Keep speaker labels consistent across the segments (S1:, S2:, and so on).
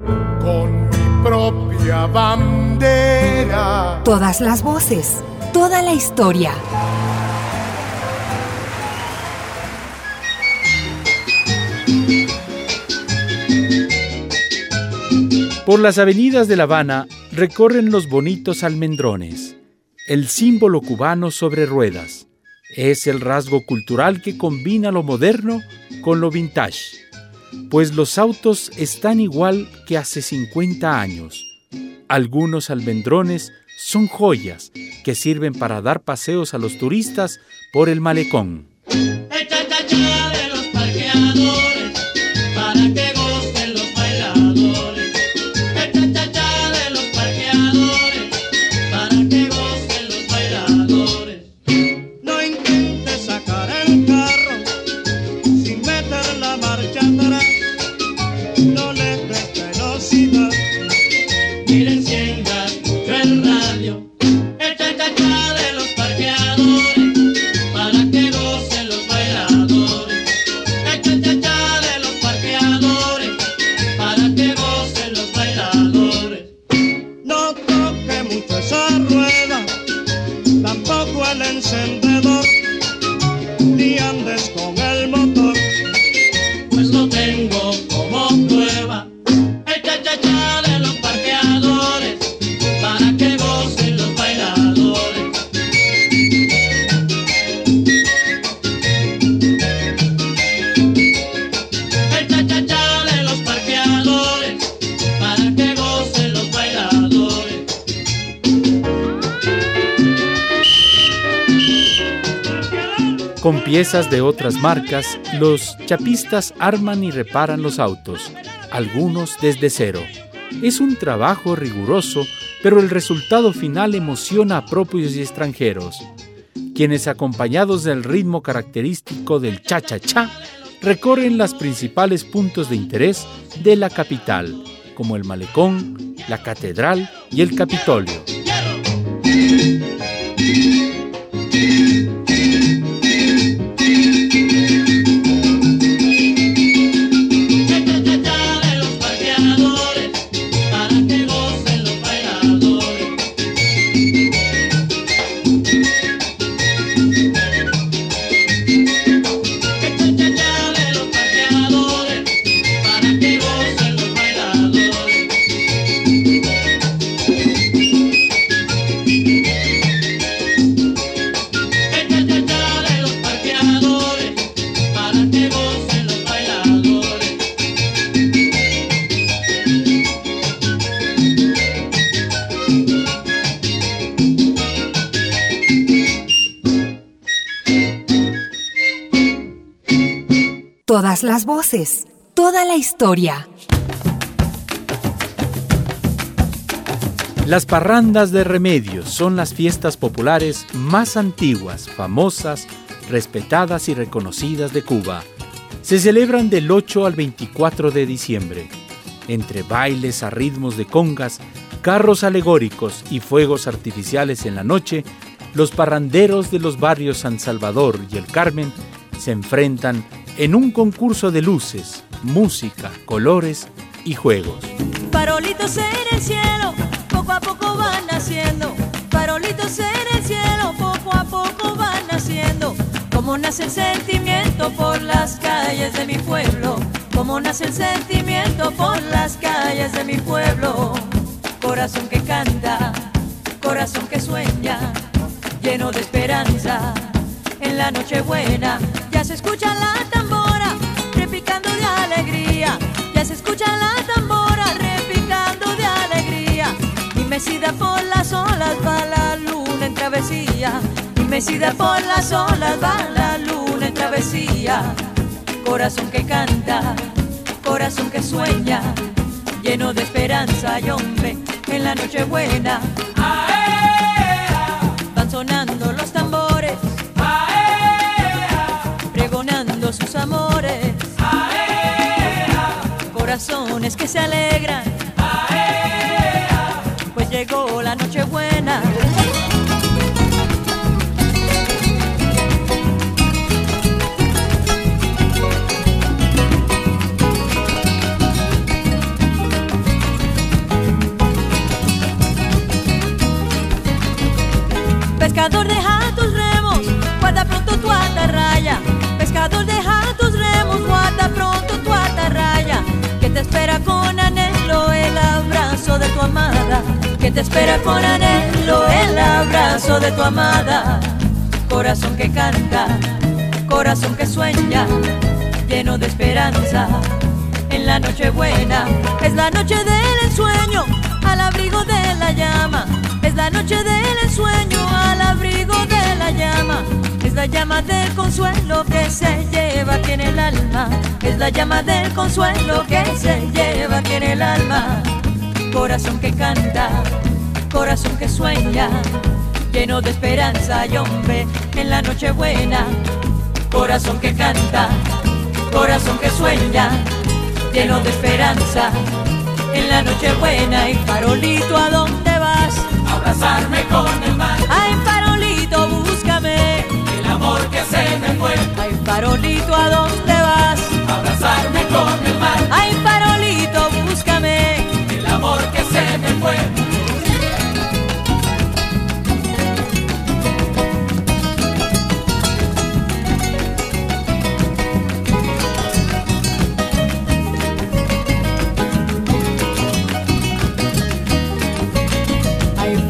S1: Con mi propia bandera.
S2: Todas las voces, toda la historia.
S3: Por las avenidas de La Habana recorren los bonitos almendrones, el símbolo cubano sobre ruedas. Es el rasgo cultural que combina lo moderno con lo vintage, pues los autos están igual que hace 50 años. Algunos almendrones son joyas que sirven para dar paseos a los turistas por el malecón. Con piezas de otras marcas, los chapistas arman y reparan los autos, algunos desde cero. Es un trabajo riguroso, pero el resultado final emociona a propios y extranjeros, quienes acompañados del ritmo característico del cha-cha-cha, recorren los principales puntos de interés de la capital, como el malecón, la catedral y el Capitolio.
S2: Las voces, toda la historia.
S3: Las parrandas de remedios son las fiestas populares más antiguas, famosas, respetadas y reconocidas de Cuba. Se celebran del 8 al 24 de diciembre. Entre bailes a ritmos de congas, carros alegóricos y fuegos artificiales en la noche, los parranderos de los barrios San Salvador y El Carmen se enfrentan en un concurso de luces, música, colores y juegos.
S4: Farolitos en el cielo, poco a poco van naciendo. Farolitos en el cielo, poco a poco van naciendo. Como nace el sentimiento por las calles de mi pueblo. Como nace el sentimiento por las calles de mi pueblo. Corazón que canta, corazón que sueña, lleno de esperanza. En la noche buena ya se escucha la ya se escucha la tambora repicando de alegría. Y mecida por las olas va la luna en travesía. Y mecida por las olas va la luna en travesía. Corazón que canta, corazón que sueña, lleno de esperanza y hombre en la noche buena. De tu amada. Corazón que canta, corazón que sueña, lleno de esperanza. En la noche buena es la noche del ensueño, al abrigo de la llama. Es la noche del ensueño, al abrigo de la llama. Es la llama del consuelo que se lleva aquí en el alma. Es la llama del consuelo que se lleva aquí en el alma. Corazón que canta, corazón que sueña, lleno de esperanza y hombre en la noche buena. Corazón que canta, corazón que sueña, lleno de esperanza en la noche buena. Y farolito, ¿a dónde vas?
S5: Abrazarme con el mar,
S4: Ay, farolito, búscame.
S5: el amor que se me fue.
S4: Ay, farolito, ¿a dónde vas?
S5: Abrazarme con el mar,
S4: Ay,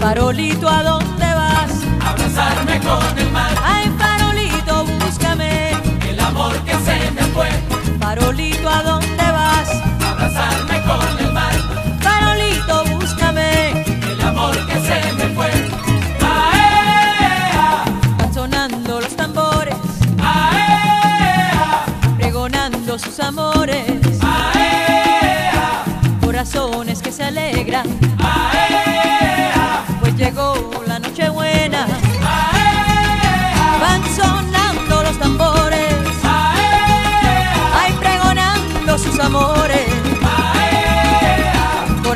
S4: farolito, ¿a dónde vas?
S5: Abrazarme con el mar,
S4: Ay, farolito, búscame.
S5: el amor que se me fue.
S4: Farolito, ¿a dónde vas?
S5: Abrazarme con el mar,
S4: Farolito, búscame.
S5: el amor que se me fue. ¡Aea!
S4: Sonando los tambores,
S5: ¡Aea!
S4: pregonando sus amores.
S5: ¡Aea!
S4: Corazones que se alegran,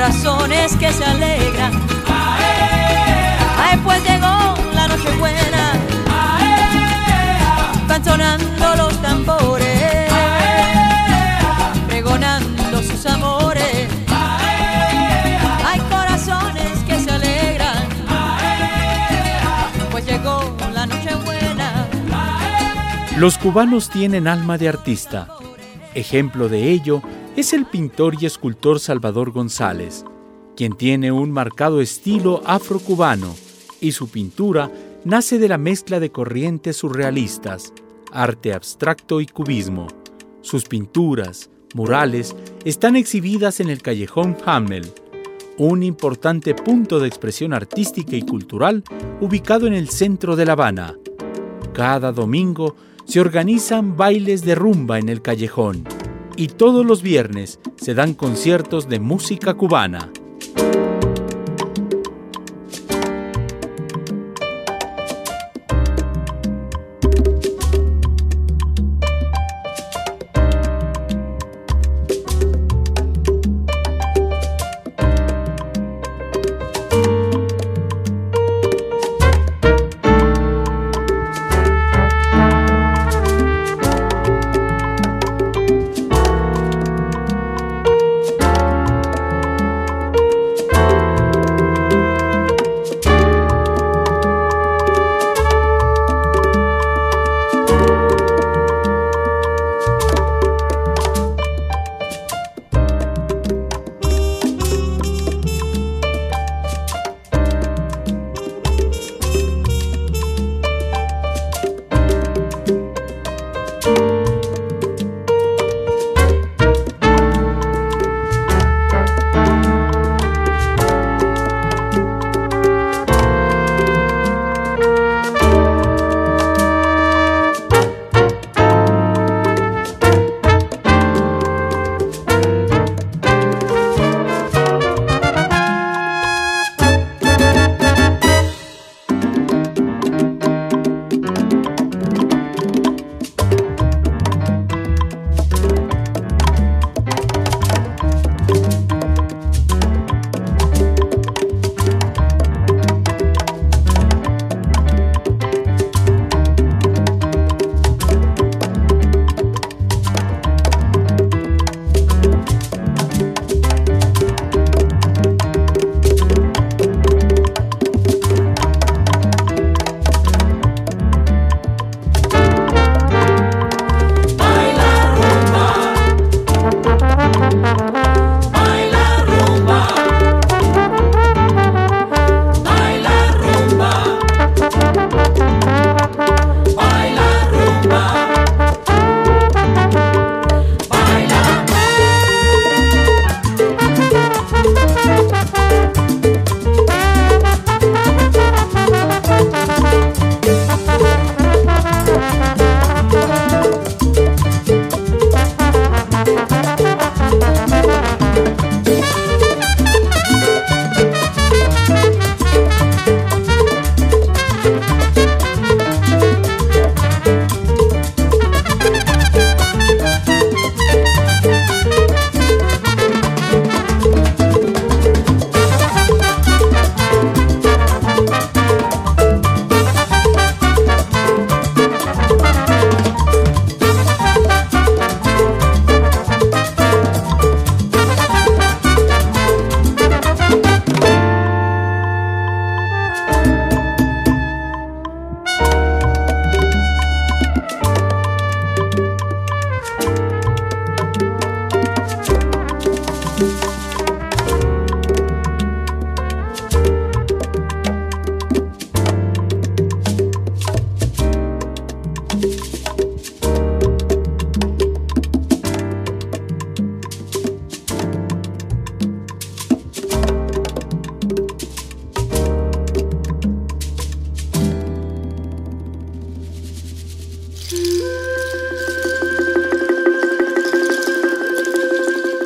S4: Corazones que se alegran, ay, pues llegó la noche buena. Van sonando los tambores, pregonando sus amores. Hay corazones que se alegran, pues llegó la noche buena.
S3: Los cubanos tienen alma de artista. Ejemplo de ello es el pintor y escultor Salvador González, quien tiene un marcado estilo afrocubano y su pintura nace de la mezcla de corrientes surrealistas, arte abstracto y cubismo. Sus pinturas, murales, están exhibidas en el callejón Hamel, un importante punto de expresión artística y cultural ubicado en el centro de La Habana. Cada domingo se organizan bailes de rumba en el callejón y todos los viernes se dan conciertos de música cubana.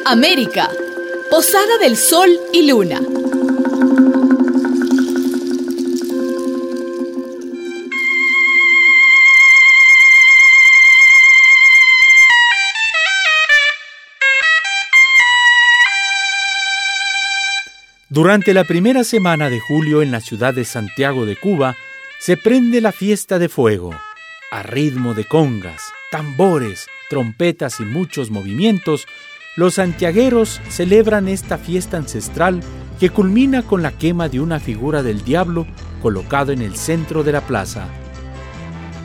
S6: América, Posada del Sol y Luna.
S3: Durante la primera semana de julio en la ciudad de Santiago de Cuba, se prende la fiesta de fuego a ritmo de congas, tambores, trompetas y muchos movimientos, los santiagueros celebran esta fiesta ancestral que culmina con la quema de una figura del diablo colocado en el centro de la plaza.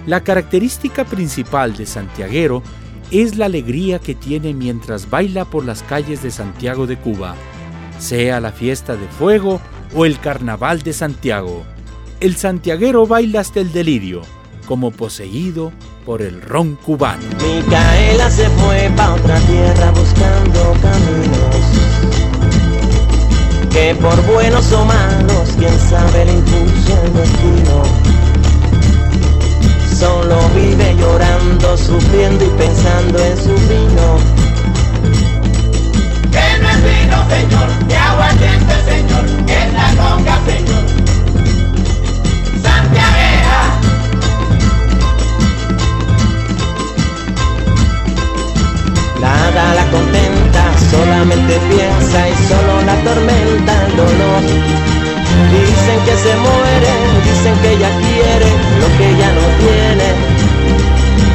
S3: La característica principal de Santiaguero es la alegría que tiene mientras baila por las calles de Santiago de Cuba, sea la fiesta de fuego o el carnaval de Santiago. El santiaguero baila hasta el delirio, como poseído por el ron cubano.
S7: Micaela se fue pa' otra tierra buscando caminos que por buenos o malos, quién sabe le impulsa el destino. Solo vive llorando, sufriendo y pensando en su vino.
S8: Que no es vino, señor, que aguardiente, señor, que es la conga, señor.
S7: La contenta, solamente piensa y solo la tormenta el dolor. Dicen que se muere, dicen que ella quiere lo que ella no tiene.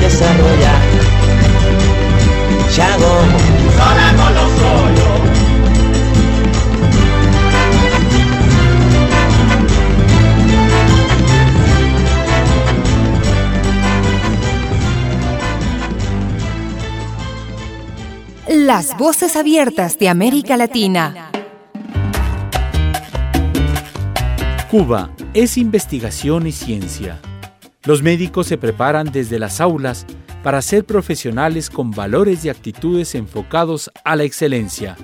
S7: Desarrollar.
S2: Las voces abiertas de América Latina.
S3: Cuba es investigación y ciencia. Los médicos se preparan desde las aulas para ser profesionales con valores y actitudes enfocados a la excelencia.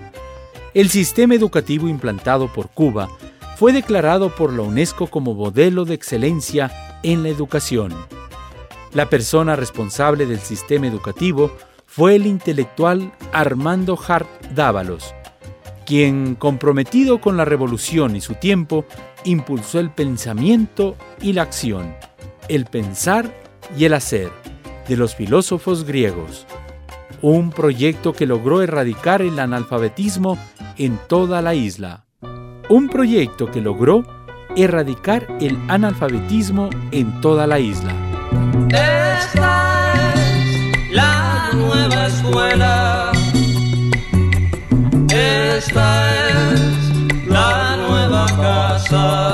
S3: El sistema educativo implantado por Cuba fue declarado por la UNESCO como modelo de excelencia en la educación. La persona responsable del sistema educativo fue el intelectual Armando Hart Dávalos, quien, comprometido con la revolución y su tiempo, impulsó el pensamiento y la acción, el pensar y el hacer de los filósofos griegos. Un proyecto que logró erradicar el analfabetismo en toda la isla. Un proyecto que logró erradicar el analfabetismo en toda la isla.
S9: Esta es la nueva. Casa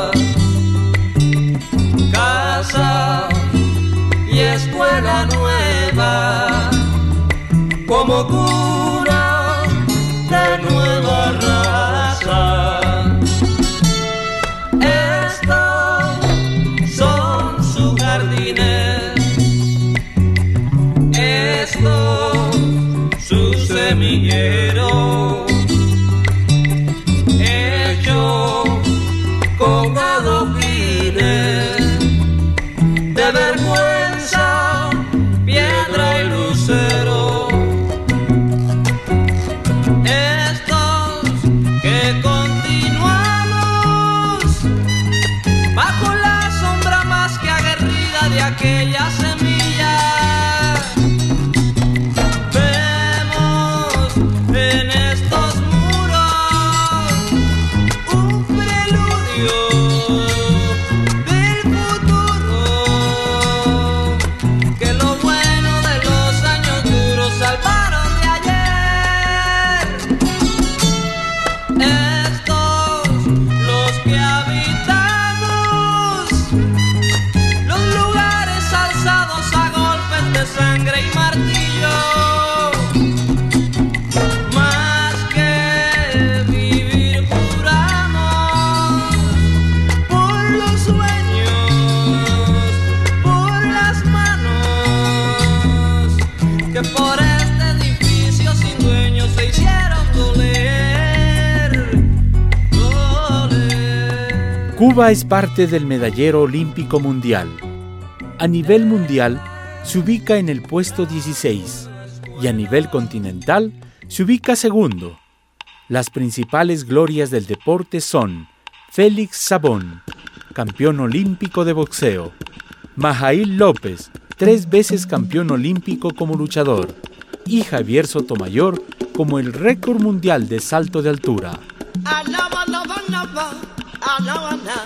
S9: con
S3: Cuba es parte del medallero olímpico mundial. A nivel mundial se ubica en el puesto 16 y a nivel continental se ubica segundo Las principales glorias del deporte son Félix Sabón, campeón olímpico de boxeo, Majail López, tres veces campeón olímpico como luchador, y Javier Sotomayor como el récord mundial de salto de altura.
S10: alawana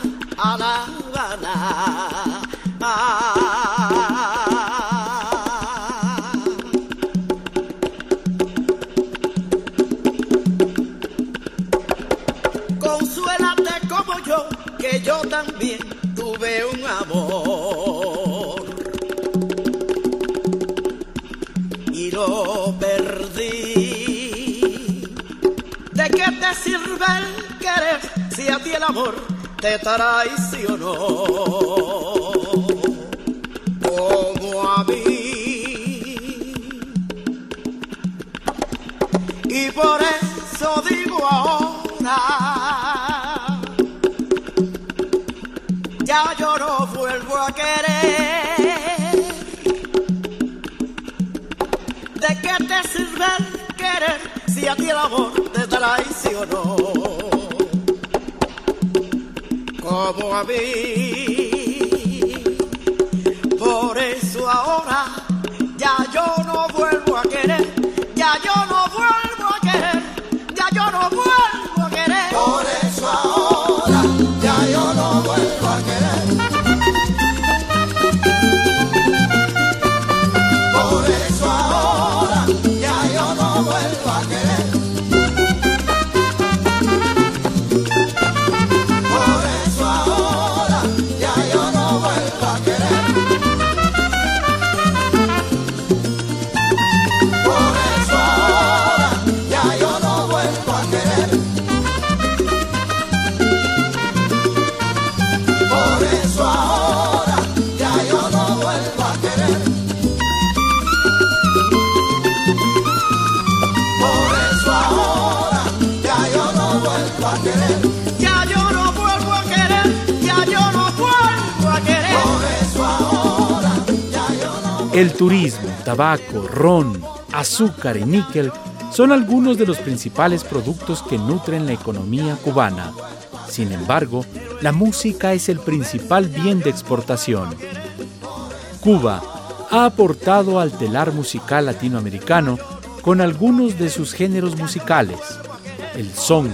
S10: alawana ah amor te traicionó? Como a mí. Y por eso digo ahora, ya yo no vuelvo a querer. ¿De qué te sirve querer si a ti el amor te traicionó? Como a mí. Por eso ahora
S3: El turismo, tabaco, ron, azúcar y níquel son algunos de los principales productos que nutren la economía cubana. Sin embargo, la música es el principal bien de exportación. Cuba ha aportado al telar musical latinoamericano con algunos de sus géneros musicales, el son,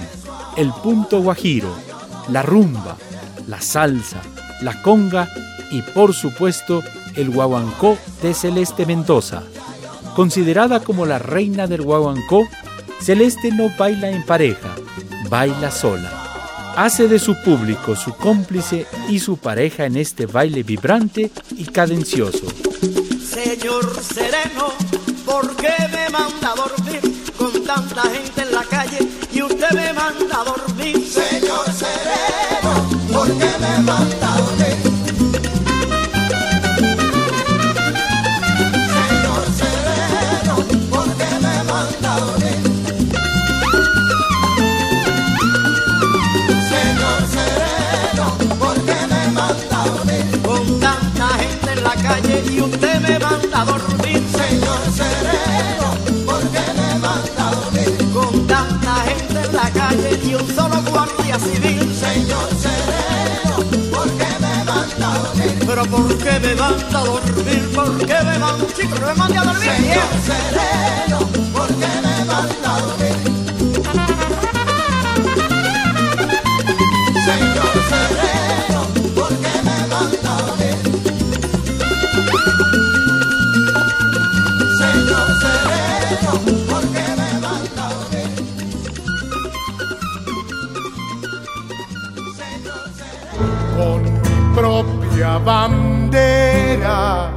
S3: el punto guajiro, la rumba, la salsa, la conga y por supuesto el guaguancó de Celeste Mendoza. Considerada como la reina del guaguancó, Celeste no baila en pareja, baila sola. Hace de su público su cómplice y su pareja en este baile vibrante y cadencioso.
S10: Señor sereno, ¿por qué me manda a dormir con tanta gente en la calle y usted me manda a dormir? Señor sereno, ¿por qué me manda a dormir? Guardia civil. Señor sereno, ¿por qué me manda a dormir? Pero ¿por qué me manda a dormir? ¿Por qué me manda, chico, no me manda a dormir? Señor sereno, ¿por qué me manda a dormir?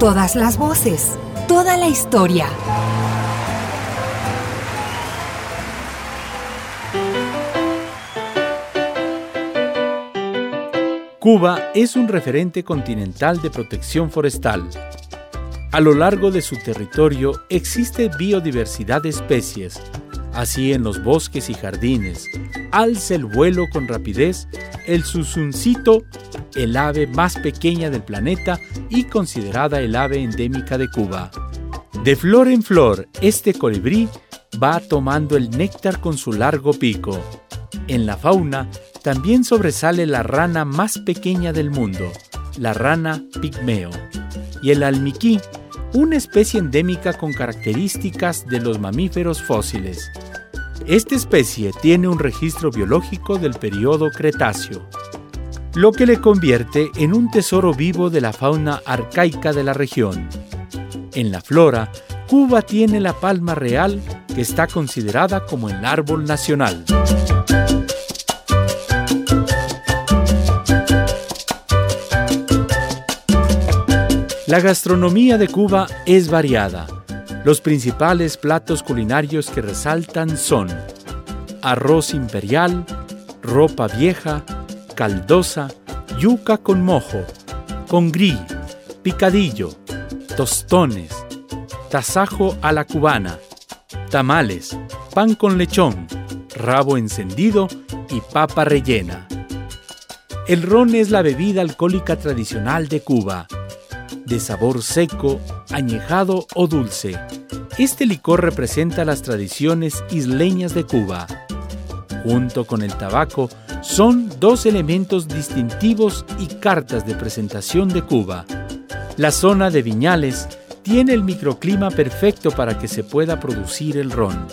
S2: Todas las voces, toda la historia.
S3: Cuba es un referente continental de protección forestal. A lo largo de su territorio existe biodiversidad de especies. Así en los bosques y jardines, alza el vuelo con rapidez el susuncito, el ave más pequeña del planeta y considerada el ave endémica de Cuba. De flor en flor, este colibrí va tomando el néctar con su largo pico. En la fauna también sobresale la rana más pequeña del mundo, la rana pigmeo, y el almiquí, una especie endémica con características de los mamíferos fósiles. Esta especie tiene un registro biológico del periodo Cretáceo, lo que le convierte en un tesoro vivo de la fauna arcaica de la región. En la flora, Cuba tiene la palma real que está considerada como el árbol nacional. La gastronomía de Cuba es variada. Los principales platos culinarios que resaltan son arroz imperial, ropa vieja, caldosa, yuca con mojo, con gris, picadillo, tostones, tasajo a la cubana, tamales, pan con lechón, rabo encendido y papa rellena. El ron es la bebida alcohólica tradicional de Cuba de sabor seco, añejado o dulce. Este licor representa las tradiciones isleñas de Cuba. Junto con el tabaco, son dos elementos distintivos y cartas de presentación de Cuba. La zona de Viñales tiene el microclima perfecto para que se pueda producir el ron.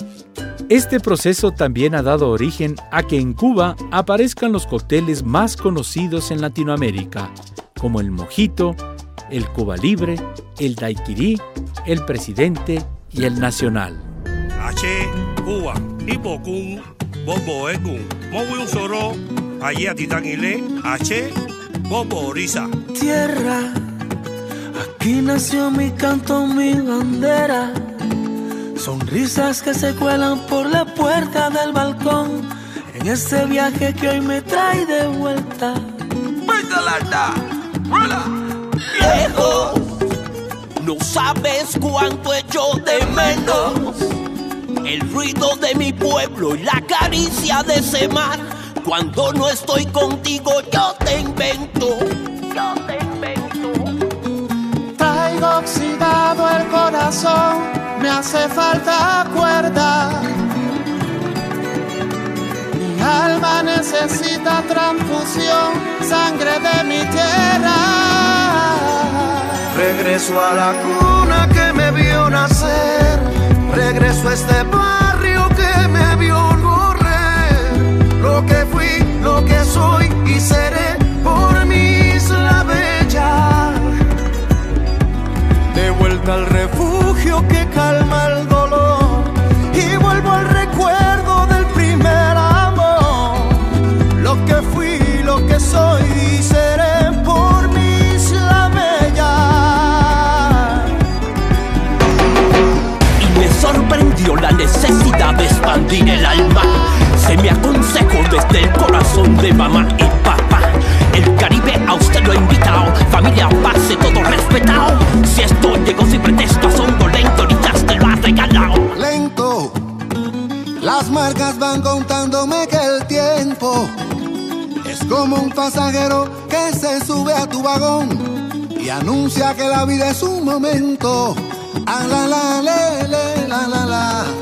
S3: Este proceso también ha dado origen a que en Cuba aparezcan los cócteles más conocidos en Latinoamérica, como el mojito, el Cuba Libre, el Daiquiri, el Presidente y el Nacional.
S11: H, Cuba, Bobo Ekun, Mowi Soro, allí a Titanile, H, Bobo Risa.
S12: Tierra, aquí nació mi canto, mi bandera. Sonrisas que se cuelan por la puerta del balcón. En este viaje que hoy me trae de vuelta.
S13: Lejos, no sabes cuánto echo de menos el ruido de mi pueblo y la caricia de ese mar. Cuando no estoy contigo, yo te invento. Yo te invento.
S10: Traigo oxidado el corazón, me hace falta cuerda. Mi alma necesita transfusión, sangre de mi tierra.
S12: Regreso a la cuna que me
S13: expandir el alma. Se me aconsejó desde el corazón de mamá y papá. El Caribe a usted lo ha invitado. Familia, pase todo respetado. Si esto llegó sin pretexto, a son lento, ahorita te lo ha regalado.
S12: lento. Las marcas van contándome que el tiempo es como un pasajero que se sube a tu vagón y anuncia que la vida es un momento. Ah, la, la, le, le, la, la.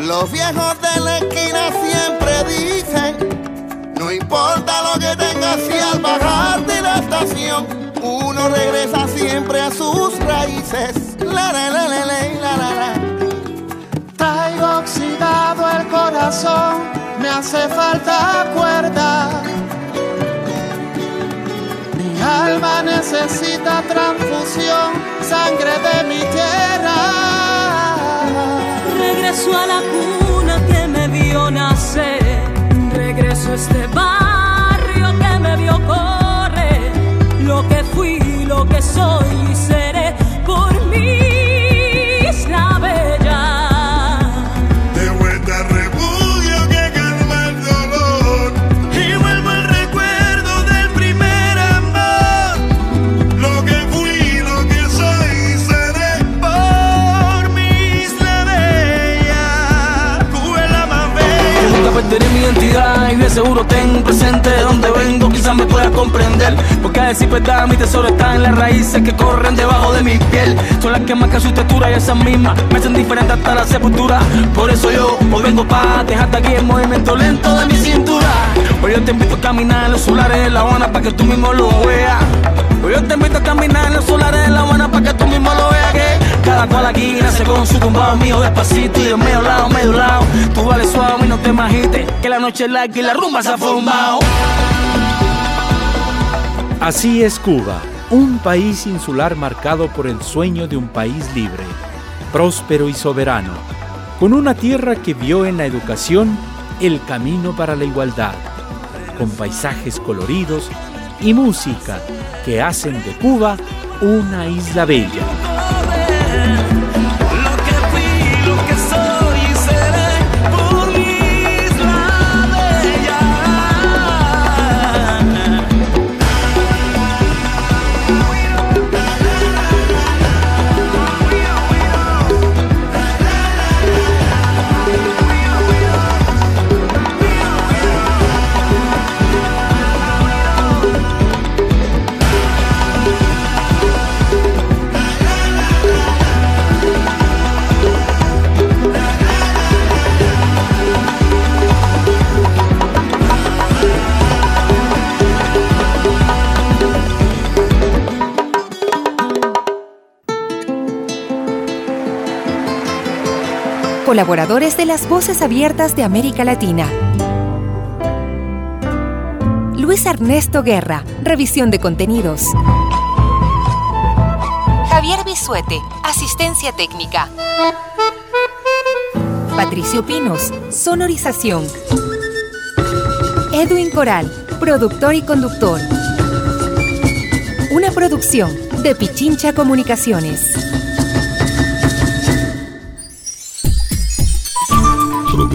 S12: Los viejos de la esquina siempre dicen, no importa lo que tengas si al bajar de la estación, uno regresa siempre a sus raíces. La, la, la, la, la, la, la, la.
S10: Traigo oxidado el corazón, me hace falta cuerda. Mi alma necesita transfusión, sangre de mi tierra.
S4: Regreso a la cuna que me vio nacer. Regreso a este barrio que me vio correr. Lo que fui, lo que soy y seré
S14: comprender. Porque a decir verdad, mi tesoro está en las raíces que corren debajo de mi piel. Son las que marcan su textura y esas mismas me hacen diferente hasta la sepultura. Por eso yo hoy vengo para dejarte aquí el movimiento lento de mi cintura. Hoy yo te invito a caminar en los solares de La Habana para que tú mismo lo veas. Hoy yo te invito a caminar en los solares de La Habana para que tú mismo lo veas. Que cada cual aquí nace con su tumbado mío despacito y de medio lado, medio lado. Tú vales suave y no te magites, que la noche es larga y la rumba se ha formado.
S3: Así es Cuba, un país insular marcado por el sueño de un país libre, próspero y soberano, con una tierra que vio en la educación el camino para la igualdad, con paisajes coloridos y música que hacen de Cuba una
S14: isla bella.
S2: Colaboradores de las Voces Abiertas de América Latina. Luis Ernesto Guerra, revisión de contenidos. Javier Bisuete, asistencia técnica. Patricio Pinos, sonorización. Edwin Coral, productor y conductor. Una producción de Pichincha Comunicaciones.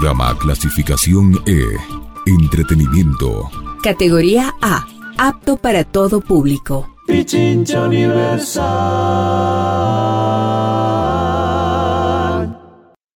S15: Programa clasificación E. Entretenimiento.
S2: Categoría A, apto para todo público.
S10: Pichincha Universal.